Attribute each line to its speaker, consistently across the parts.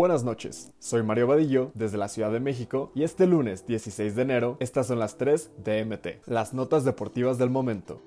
Speaker 1: Buenas noches, soy Mario Vadillo desde la Ciudad de México y este lunes 16 de enero estas son las 3 de MT, las notas deportivas del momento.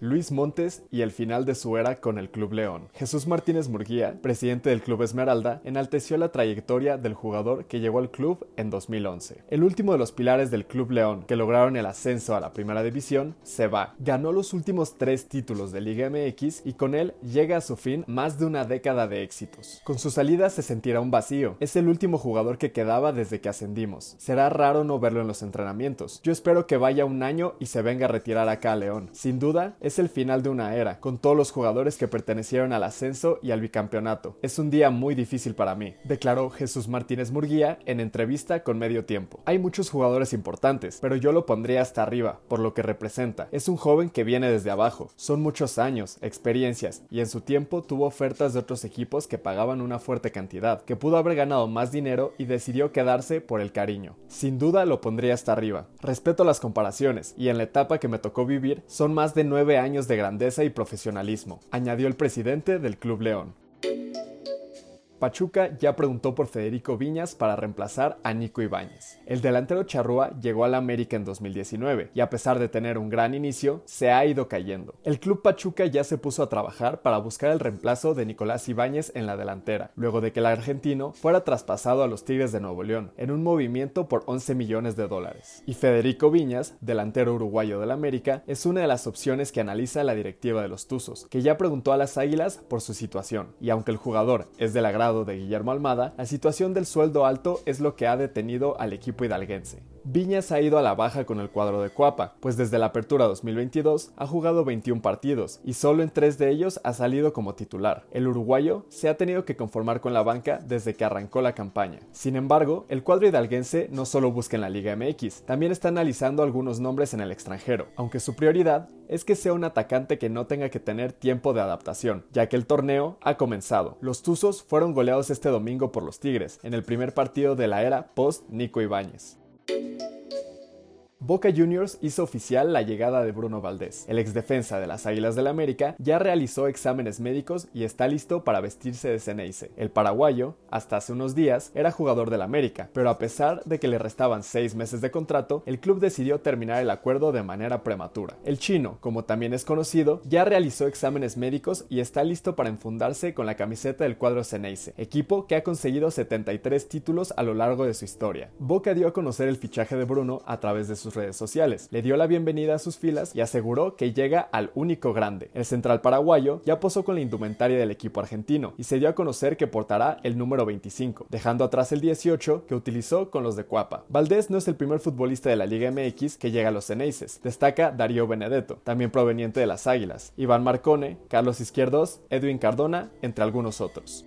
Speaker 1: Luis Montes y el final de su era con el Club León. Jesús Martínez Murguía, presidente del Club Esmeralda, enalteció la trayectoria del jugador que llegó al club en 2011. El último de los pilares del Club León, que lograron el ascenso a la primera división, se va. Ganó los últimos tres títulos de Liga MX y con él llega a su fin más de una década de éxitos. Con su salida se sentirá un vacío. Es el último jugador que quedaba desde que ascendimos. Será raro no verlo en los entrenamientos. Yo espero que vaya un año y se venga a retirar acá a León. Sin duda, es el final de una era, con todos los jugadores que pertenecieron al ascenso y al bicampeonato. Es un día muy difícil para mí, declaró Jesús Martínez Murguía en entrevista con Medio Tiempo. Hay muchos jugadores importantes, pero yo lo pondría hasta arriba, por lo que representa. Es un joven que viene desde abajo. Son muchos años, experiencias, y en su tiempo tuvo ofertas de otros equipos que pagaban una fuerte cantidad, que pudo haber ganado más dinero y decidió quedarse por el cariño. Sin duda lo pondría hasta arriba. Respeto las comparaciones, y en la etapa que me tocó vivir, son más de nueve años de grandeza y profesionalismo, añadió el presidente del Club León. Pachuca ya preguntó por Federico Viñas para reemplazar a Nico Ibáñez. El delantero charrúa llegó al América en 2019 y a pesar de tener un gran inicio, se ha ido cayendo. El club Pachuca ya se puso a trabajar para buscar el reemplazo de Nicolás Ibáñez en la delantera, luego de que el argentino fuera traspasado a los Tigres de Nuevo León en un movimiento por 11 millones de dólares. Y Federico Viñas, delantero uruguayo del América, es una de las opciones que analiza la directiva de los Tuzos, que ya preguntó a las Águilas por su situación, y aunque el jugador es de la de Guillermo Almada, la situación del sueldo alto es lo que ha detenido al equipo hidalguense. Viñas ha ido a la baja con el cuadro de Cuapa, pues desde la apertura 2022 ha jugado 21 partidos y solo en 3 de ellos ha salido como titular. El uruguayo se ha tenido que conformar con la banca desde que arrancó la campaña. Sin embargo, el cuadro hidalguense no solo busca en la Liga MX, también está analizando algunos nombres en el extranjero, aunque su prioridad es que sea un atacante que no tenga que tener tiempo de adaptación, ya que el torneo ha comenzado. Los Tuzos fueron goleados este domingo por los Tigres, en el primer partido de la era post-Nico Ibáñez. Boca Juniors hizo oficial la llegada de Bruno Valdés. El ex defensa de las Águilas del América ya realizó exámenes médicos y está listo para vestirse de Ceneice. El paraguayo, hasta hace unos días, era jugador del América, pero a pesar de que le restaban seis meses de contrato, el club decidió terminar el acuerdo de manera prematura. El chino, como también es conocido, ya realizó exámenes médicos y está listo para enfundarse con la camiseta del cuadro Ceneice, equipo que ha conseguido 73 títulos a lo largo de su historia. Boca dio a conocer el fichaje de Bruno a través de su redes sociales. Le dio la bienvenida a sus filas y aseguró que llega al único grande. El central paraguayo ya posó con la indumentaria del equipo argentino y se dio a conocer que portará el número 25, dejando atrás el 18 que utilizó con los de Cuapa. Valdés no es el primer futbolista de la Liga MX que llega a los Ceneices. Destaca Darío Benedetto, también proveniente de las Águilas, Iván Marcone, Carlos Izquierdos, Edwin Cardona, entre algunos otros.